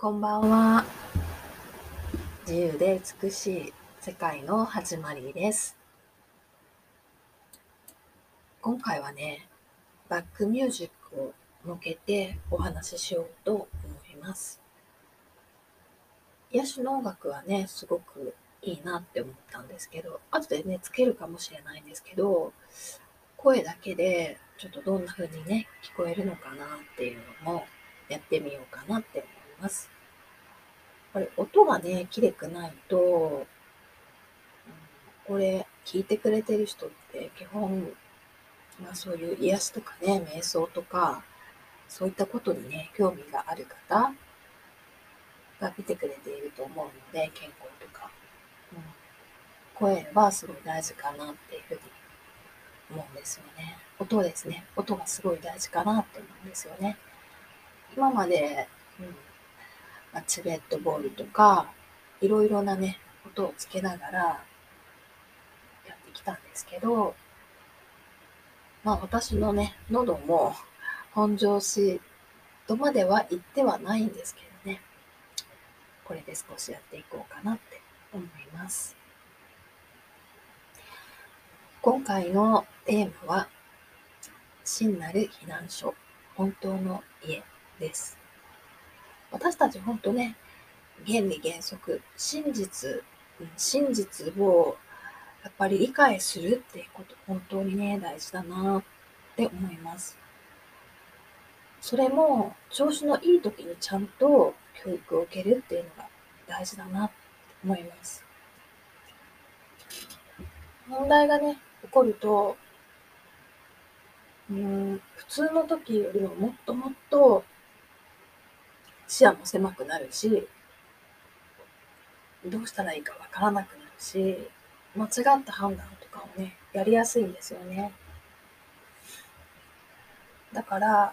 こんばんは。自由で美しい世界の始まりです。今回はね、バックミュージックを向けてお話ししようと思います。癒しの音楽はね、すごくいいなって思ったんですけど、後でね、つけるかもしれないんですけど、声だけでちょっとどんな風にね、聞こえるのかなっていうのもやってみようかなって思います。これ音がね、綺麗くないと、これ聞いてくれてる人って基本、まあそういう癒しとかね、瞑想とか、そういったことにね、興味がある方が見てくれていると思うので、健康とか。うん声はすごい大事かなっていうふうに思うんですよね。音ですね。音がすごい大事かなって思うんですよね。今まで、うんま、チベットボールとか、いろいろなね、音をつけながらやってきたんですけど、まあ私のね、喉も本調子とまでは言ってはないんですけどね、これで少しやっていこうかなって思います。今回のテーマは、真なる避難所、本当の家です。私たち本当ね、原理原則、真実、真実をやっぱり理解するっていうこと、本当にね、大事だなって思います。それも、調子のいい時にちゃんと教育を受けるっていうのが大事だなって思います。問題がね、起こると、うん、普通の時よりももっともっと視野も狭くなるし、どうしたらいいかわからなくなるし、間違った判断とかをね、やりやすいんですよね。だから、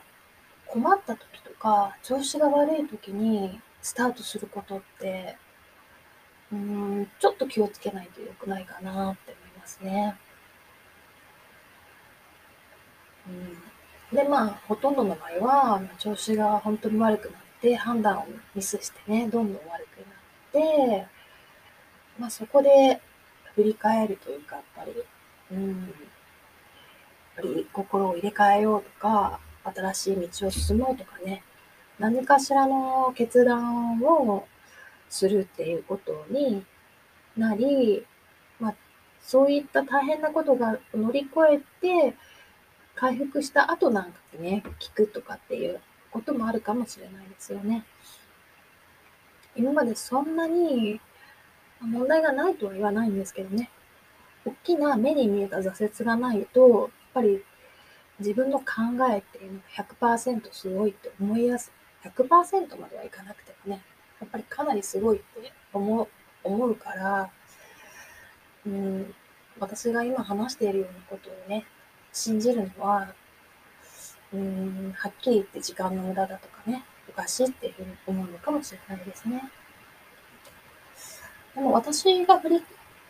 困った時とか、調子が悪い時にスタートすることって、うん、ちょっと気をつけないと良くないかなって思いますね。うん、で、まあ、ほとんどの場合は、まあ調子が本当に悪くなって、判断をミスしてね、どんどん悪くなって、まあ、そこで振り返るというか、やっぱり、うん、やっぱり心を入れ替えようとか、新しい道を進もうとかね、何かしらの決断をするっていうことになり、まあ、そういった大変なことが乗り越えて、回復した後なんかにね、聞くとかっていうこともあるかもしれないですよね。今までそんなに問題がないとは言わないんですけどね。大きな目に見えた挫折がないと、やっぱり自分の考えっていうのが100%すごいって思いやすい。100%まではいかなくてもね、やっぱりかなりすごいって思う思うから、うん、私が今話しているようなことをね、信じるのは、うん、はっきり言って時間の無駄だとかね、おかしいっていうふうに思うのかもしれないですね。でも私が振り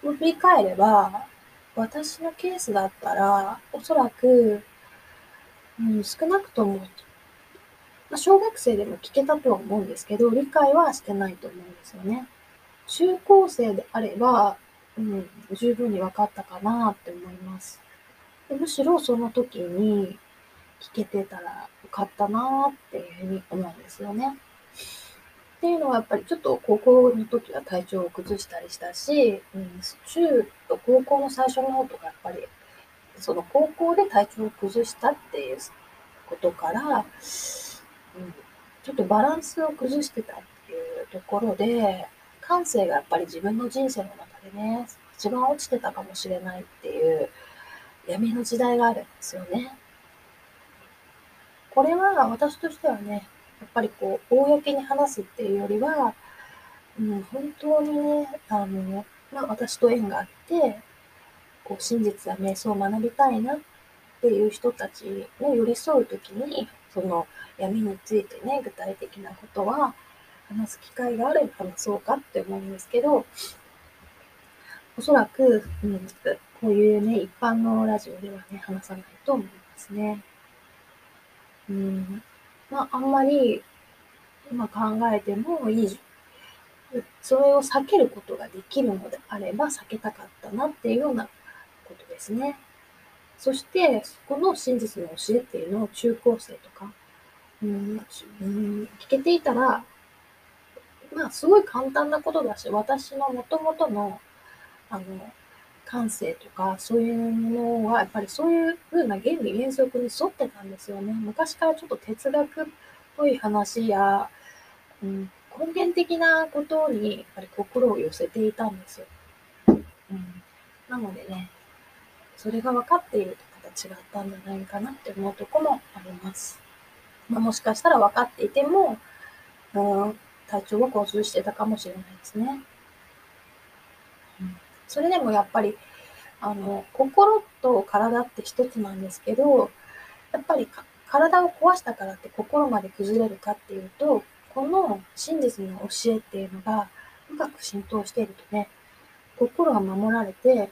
振り返れば、私のケースだったら、おそらく、うん、少なくとも、まあ、小学生でも聞けたとは思うんですけど、理解はしてないと思うんですよね。中高生であれば、うん、十分に分かったかなって思います。むしろその時に聞けてたらよかったなっていうふうに思うんですよね。っていうのはやっぱりちょっと高校の時は体調を崩したりしたし、うん、中と高校の最初の方とかやっぱりその高校で体調を崩したっていうことから、うん、ちょっとバランスを崩してたっていうところで感性がやっぱり自分の人生の中でね一番落ちてたかもしれないっていう闇の時代があるんですよね。これは私としてはね、やっぱりこう、公に話すっていうよりは、うん、本当にね、あの、まあ、私と縁があって、こう、真実や瞑想を学びたいなっていう人たちに寄り添うときに、その闇についてね、具体的なことは話す機会があれば話そうかって思うんですけど、おそらく、うん、こういうね、一般のラジオではね、話さないと思いますね。うん、まあ、あんまり、今考えてもいい、それを避けることができるのであれば避けたかったなっていうようなことですね。そして、この真実の教えっていうのを中高生とか、うん、うん、聞けていたら、まあ、すごい簡単なことだし、私の元々の、あの、感性とか、そういうものは、やっぱりそういう風な原理原則に沿ってたんですよね。昔からちょっと哲学っぽい話や、うん、根源的なことに、やっぱり心を寄せていたんですよ。うん、なのでね、それが分かっているとまた違ったんじゃないかなって思うとこもあります。まあ、もしかしたら分かっていても、うん、体調を交通してたかもしれないですね。それでもやっぱり、あの、心と体って一つなんですけど、やっぱり体を壊したからって心まで崩れるかっていうと、この真実の教えっていうのが深く浸透しているとね、心が守られて、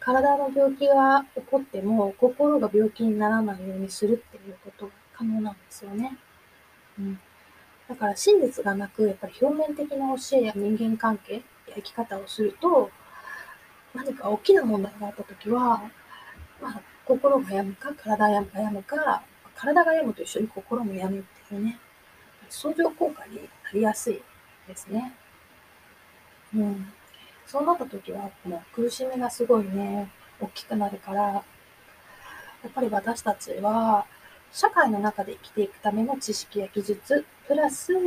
体の病気が起こっても心が病気にならないようにするっていうことが可能なんですよね。うん。だから真実がなく、やっぱり表面的な教えや人間関係や生き方をすると、何か大きな問題があったときは、まあ、心が病むか、体が病むか、体が病むと一緒に心も病むっていうね、相乗効果になりやすいですね。うん。そうなった時は、もう苦しみがすごいね、大きくなるから、やっぱり私たちは、社会の中で生きていくための知識や技術、プラス、や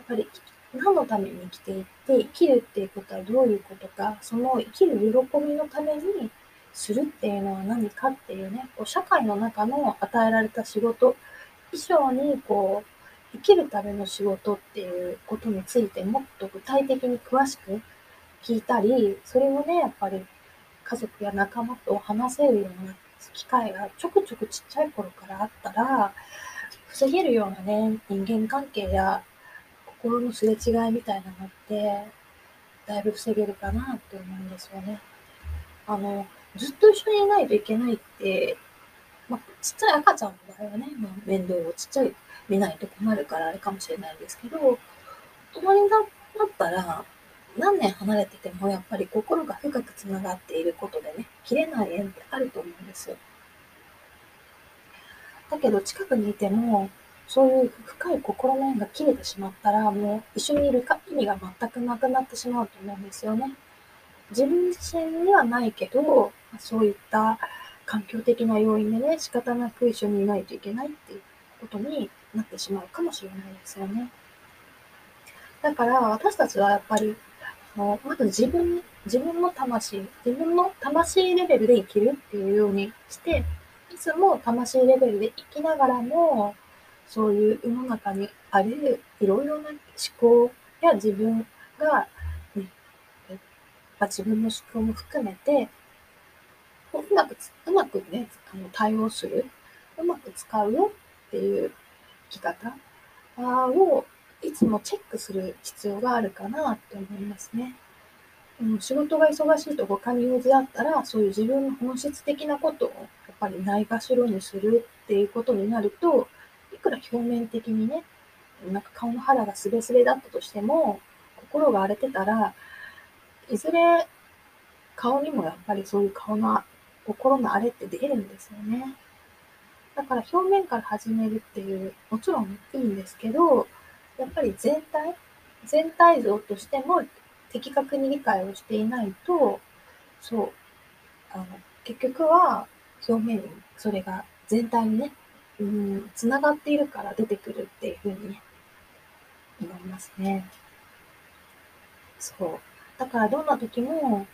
っぱり何のために生きていって、生きるっていうことはどういうことか、その生きる喜びのためにするっていうのは何かっていうね、こう社会の中の与えられた仕事以上に、こう、生きるための仕事っていうことについてもっと具体的に詳しく聞いたり、それをね、やっぱり家族や仲間と話せるような機会がちょくちょくちっちゃい頃からあったら、防げるようなね、人間関係や心のすれ違いみたいなのって、だいぶ防げるかなって思うんですよね。あの、ずっと一緒にいないといけないって、まあ、ちっちゃい赤ちゃんの場合はね、まあ、面倒をちっちゃい見ないと困るからあれかもしれないんですけど、大人になったら、何年離れててもやっぱり心が深くつながっていることでね、切れない縁ってあると思うんですよ。だけど近くにいても、そういう深い心の縁が切れてしまったら、もう一緒にいるか意味が全くなくなってしまうと思うんですよね。自分自身にはないけど、そういった環境的な要因でね、仕方なく一緒にいないといけないっていうことになってしまうかもしれないですよね。だから私たちはやっぱりまず自分、自分の魂、自分の魂レベルで生きるっていうようにして、いつも魂レベルで生きながらも、そういう世の中にあり得るいろいろな思考や自分が、ね、まあ、自分の思考も含めて、うまく、うまくね、あの対応する、うまく使うよっていう生き方をいつもチェックする必要があるかなって思いますね。うん、仕事が忙しいと他に用事あったら、そういう自分の本質的なことをやっぱりないがしろにするっていうことになると、いくら表面的にね、なんか顔の肌がすべすべだったとしても、心が荒れてたら、いずれ顔にもやっぱりそういう顔の心の荒れって出るんですよね。だから表面から始めるっていう、もちろんいいんですけど、やっぱり全体、全体像としても的確に理解をしていないと、そう、あの、結局は表面にそれが全体にね、うん、つながっているから出てくるっていうふうに、思いますね。そう。だからどんな時も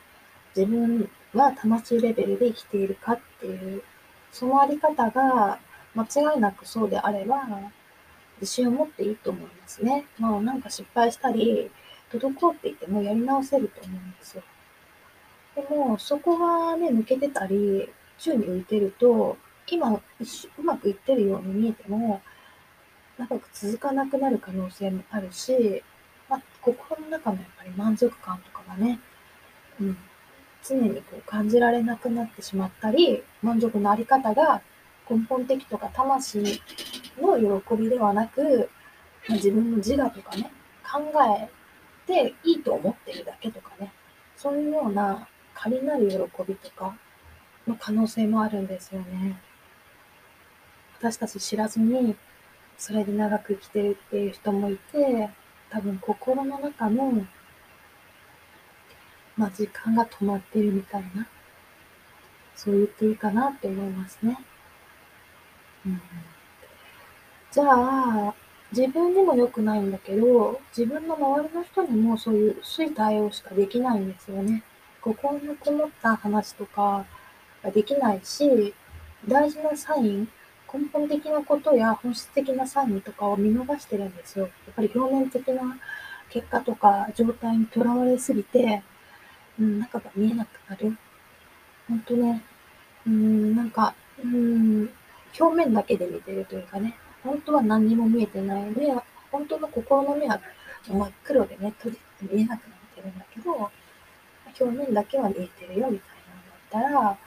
自分は魂レベルで生きているかっていう、そのあり方が間違いなくそうであれば、自信を持っていいと思いますね。まあなんか失敗したり、滞っていてもやり直せると思うんですよ。でも、そこがね、抜けてたり、宙に浮いてると、今、うまくいってるように見えても、長く続かなくなる可能性もあるし、まあ、心の中のやっぱり満足感とかがね、うん、常にこう感じられなくなってしまったり、満足のあり方が根本的とか魂の喜びではなく、まあ、自分の自我とかね、考えていいと思ってるだけとかね、そういうような仮なる喜びとかの可能性もあるんですよね。私たち知らずに、それで長く生きてるっていう人もいて、多分心の中の、まあ、時間が止まってるみたいな、そう言っていいかなって思いますね。うん、じゃあ、自分にも良くないんだけど、自分の周りの人にもそういう薄い対応しかできないんですよね。心のこもった話とかができないし、大事なサイン、根本的なことや本質的なサインとかを見逃してるんですよ。やっぱり表面的な結果とか状態にとらわれすぎて、うん、中が見えなくなる。ほんとね、うん、なんか、うん、表面だけで見てるというかね、本当は何にも見えてないので、本当の心の目は真っ黒でね、閉じて見えなくなってるんだけど、表面だけは見えてるよみたいなのだったら、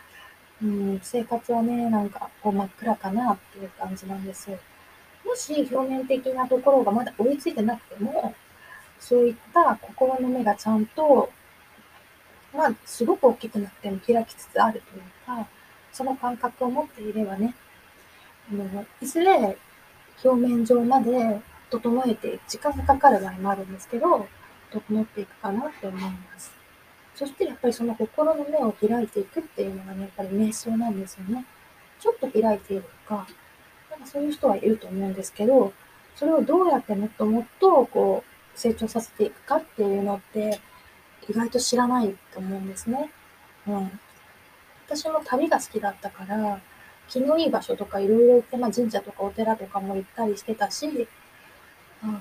うん、生活はね、なんかこう真っ暗かなっていう感じなんですよ。もし表面的なところがまだ追いついてなくても、そういった心の目がちゃんと、まあ、すごく大きくなっても開きつつあるというか、その感覚を持っていればね、あのいずれ表面上まで整えて時間がかかる場合もあるんですけど、整っていくかなって思います。そしてやっぱりその心の目を開いていくっていうのがね、やっぱり瞑想なんですよね。ちょっと開いているとか、なんかそういう人はいると思うんですけど、それをどうやってもっともっとこう成長させていくかっていうのって意外と知らないと思うんですね。うん。私も旅が好きだったから、気のいい場所とかいろいろ行って、まあ、神社とかお寺とかも行ったりしてたし、あの、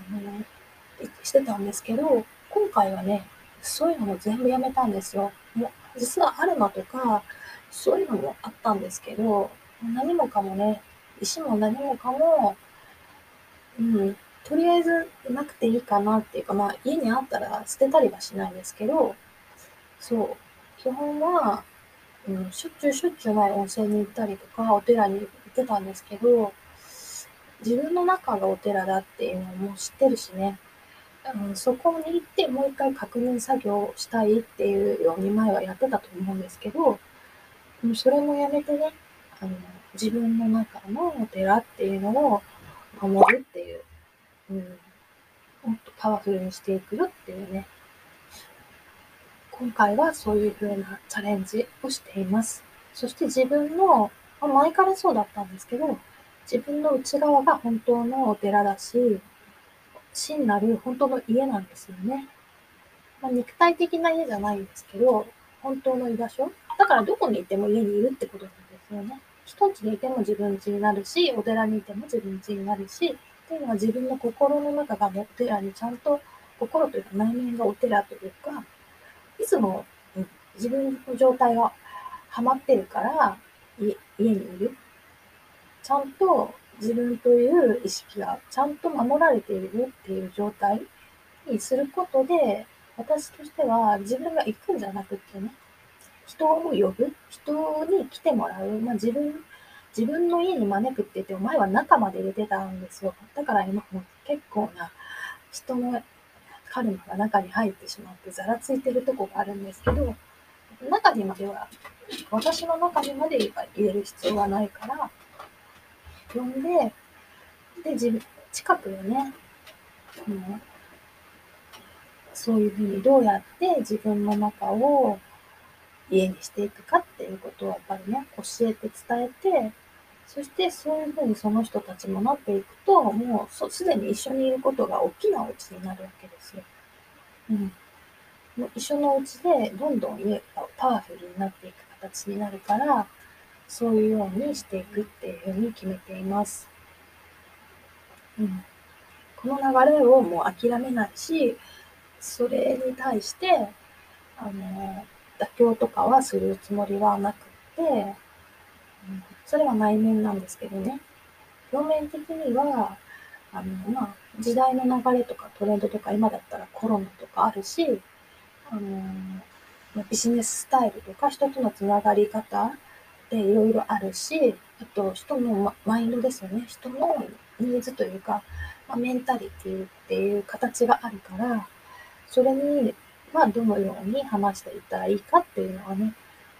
してたんですけど、今回はね、そういうのも全部やめたんですよ。もう、実はアルマとか、そういうのもあったんですけど、何もかもね、石も何もかも、うん、とりあえずなくていいかなっていうか、まあ、家にあったら捨てたりはしないですけど、そう、基本は、うん、しょっちゅうしょっちゅう前温泉に行ったりとか、お寺に行ってたんですけど、自分の中がお寺だっていうのも知ってるしね、うん、そこに行ってもう一回確認作業をしたいっていうように前はやってたと思うんですけど、それもやめてね、あの、自分の中のお寺っていうのを守るっていう、うん、もっとパワフルにしていくよっていうね、今回はそういう風なチャレンジをしています。そして自分の、ま、前からそうだったんですけど、自分の内側が本当のお寺だし、真なる本当の家なんですよね。まあ、肉体的な家じゃないんですけど、本当の居場所だからどこにいても家にいるってことなんですよね。一つにいても自分家になるし、お寺にいても自分家になるし、っていうのは自分の心の中がお寺にちゃんと、心というか内面がお寺というか、いつも、自分の状態がハマってるから家にいる。ちゃんと自分という意識がちゃんと守られているっていう状態にすることで、私としては自分が行くんじゃなくってね、人を呼ぶ、人に来てもらう、まあ、自分、自分の家に招くって言っても前は中まで入れてたんですよ。だから今も結構な人のカルマが中に入ってしまってざらついてるとこがあるんですけど、中にまでは、私の中にまで入れる必要はないから、呼んで、で、自分、近くでね、うん、そういうふうにどうやって自分の中を家にしていくかっていうことをやっぱりね、教えて伝えて、そしてそういうふうにその人たちもなっていくと、もうすでに一緒にいることが大きなお家になるわけですよ。うん。もう一緒のお家でどんどん家がパワフルになっていく形になるから、そういうようにしていくっていうふうに決めています。うん。この流れをもう諦めないし、それに対して、あの、妥協とかはするつもりはなくて、それは内面なんですけどね。表面的には、あの、まあ、時代の流れとかトレンドとか、今だったらコロナとかあるし、あの、ビジネススタイルとか人とのつながり方でいろいろあるし、あと人のマインドですよね。人のニーズというか、まあ、メンタリティっていう形があるから、それに、まあ、どのように話していったらいいかっていうのはね、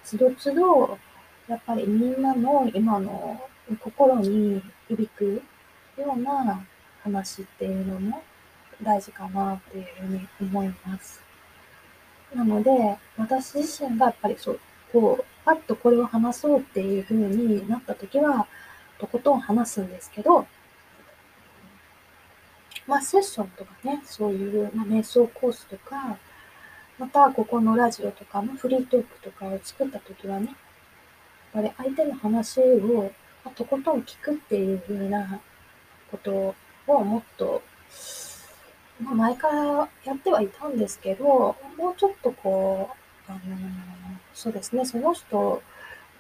つどつど、やっぱりみんなの今の心に響くような話っていうのも大事かなっていうふうに思います。なので、私自身がやっぱりそう、こう、パッとこれを話そうっていう風になった時は、とことん話すんですけど、まあ、セッションとかね、そういう、まあ、瞑想コースとか、また、ここのラジオとかのフリートークとかを作った時はね、やっぱり相手の話を、ま、とことん聞くっていう風なことをもっとまあ、前からやってはいたんですけど、もうちょっとこう、あのそうですね、その人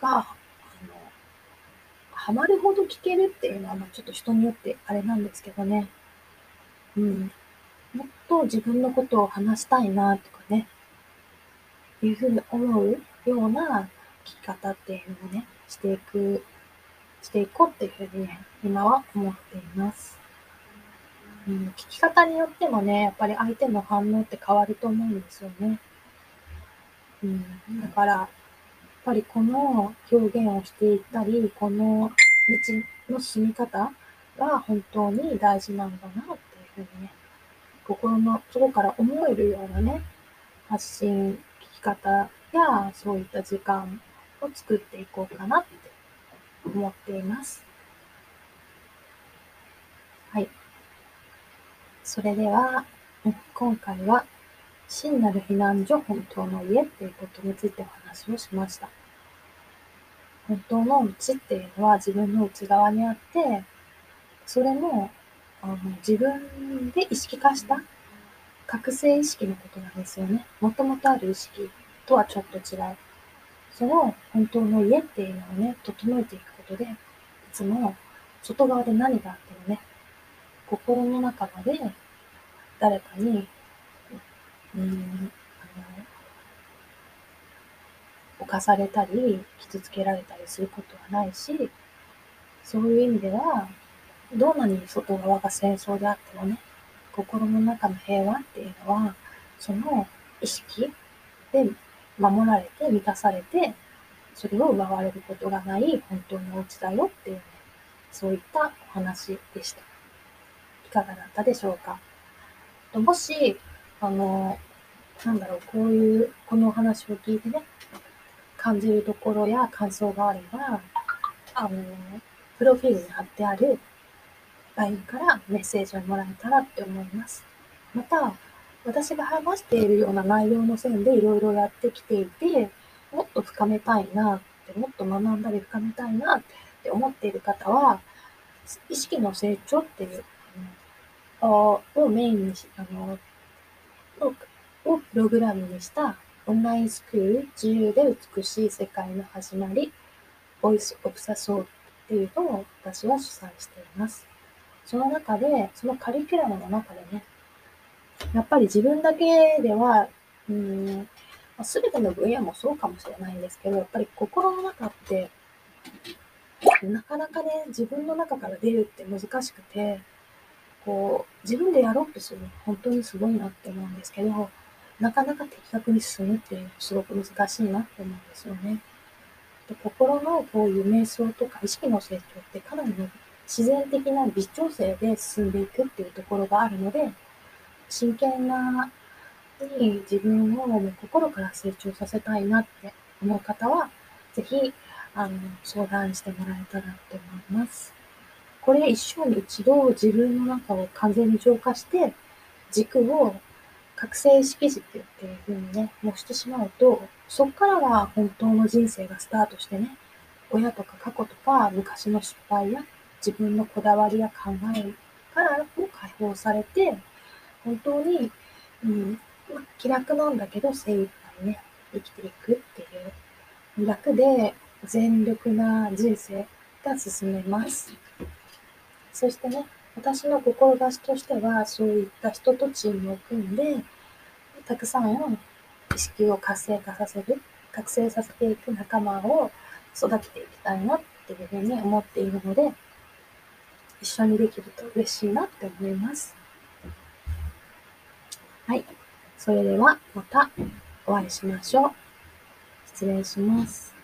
が、あの、ハマるほど聞けるっていうのは、まあ、ちょっと人によってあれなんですけどね。うん。もっと自分のことを話したいなとかね、いうふうに思うような聞き方っていうのをね、していく、していこうっていうふうにね、今は思っています。うん、聞き方によってもね、やっぱり相手の反応って変わると思うんですよね。うん、だから、やっぱりこの表現をしていったり、この道の進み方が本当に大事なんだなっていうふうにね、心の底から思えるようなね、発信、聞き方やそういった時間を作っていこうかなって思っています。はい。それでは、今回は、真なる避難所、本当の家っていうことについてお話をしました。本当の道っていうのは自分の内側にあって、それもあの自分で意識化した覚醒意識のことなんですよね。もともとある意識とはちょっと違う。その本当の家っていうのをね、整えていくことで、いつも外側で何があってもね、心の中まで誰かに、うん、犯されたり、傷つけられたりすることはないし、そういう意味では、どんなに外側が戦争であってもね、心の中の平和っていうのは、その意識で守られて満たされて、それを奪われることがない本当のお家だよっていうね、そういったお話でした。いかがだったでしょうか？もし、あの、なんだろう、こういう、このお話を聞いてね、感じるところや感想があれば、あの、プロフィールに貼ってある LINE からメッセージをもらえたらって思います。また、私が話しているような内容の線でいろいろやってきていて、もっと深めたいなって、もっと学んだり深めたいなって思っている方は、意識の成長っていうをメインにし、あの、をプログラムにしたオンラインスクール自由で美しい世界の始まり、ボイスオブサソーっていうのを私は主催しています。その中で、そのカリキュラムの中でね、やっぱり自分だけでは、うん、すべての分野もそうかもしれないんですけど、やっぱり心の中って、なかなかね、自分の中から出るって難しくて、こう、自分でやろうとするの本当にすごいなって思うんですけど、なかなか的確に進むっていうのすごく難しいなって思うんですよね。で心のこういう瞑想とか意識の成長ってかなり自然的な微調整で進んでいくっていうところがあるので、真剣なに自分をもう心から成長させたいなって思う方は、ぜひ、あの、相談してもらえたらと思います。これ一生に一度自分の中を完全に浄化して、軸を覚醒意識軸っていう風にね、模してしまうと、そっからが本当の人生がスタートしてね、親とか過去とか昔の失敗や自分のこだわりや考えからも解放されて、本当に、うん、ま気楽なんだけど精一杯ね、生きていくっていう、楽で全力な人生が進めます。そしてね、私の志としては、そういった人とチームを組んで、たくさんの意識を活性化させる、覚醒させていく仲間を育てていきたいなっていうふうに思っているので、一緒にできると嬉しいなって思います。はい。それではまたお会いしましょう。失礼します。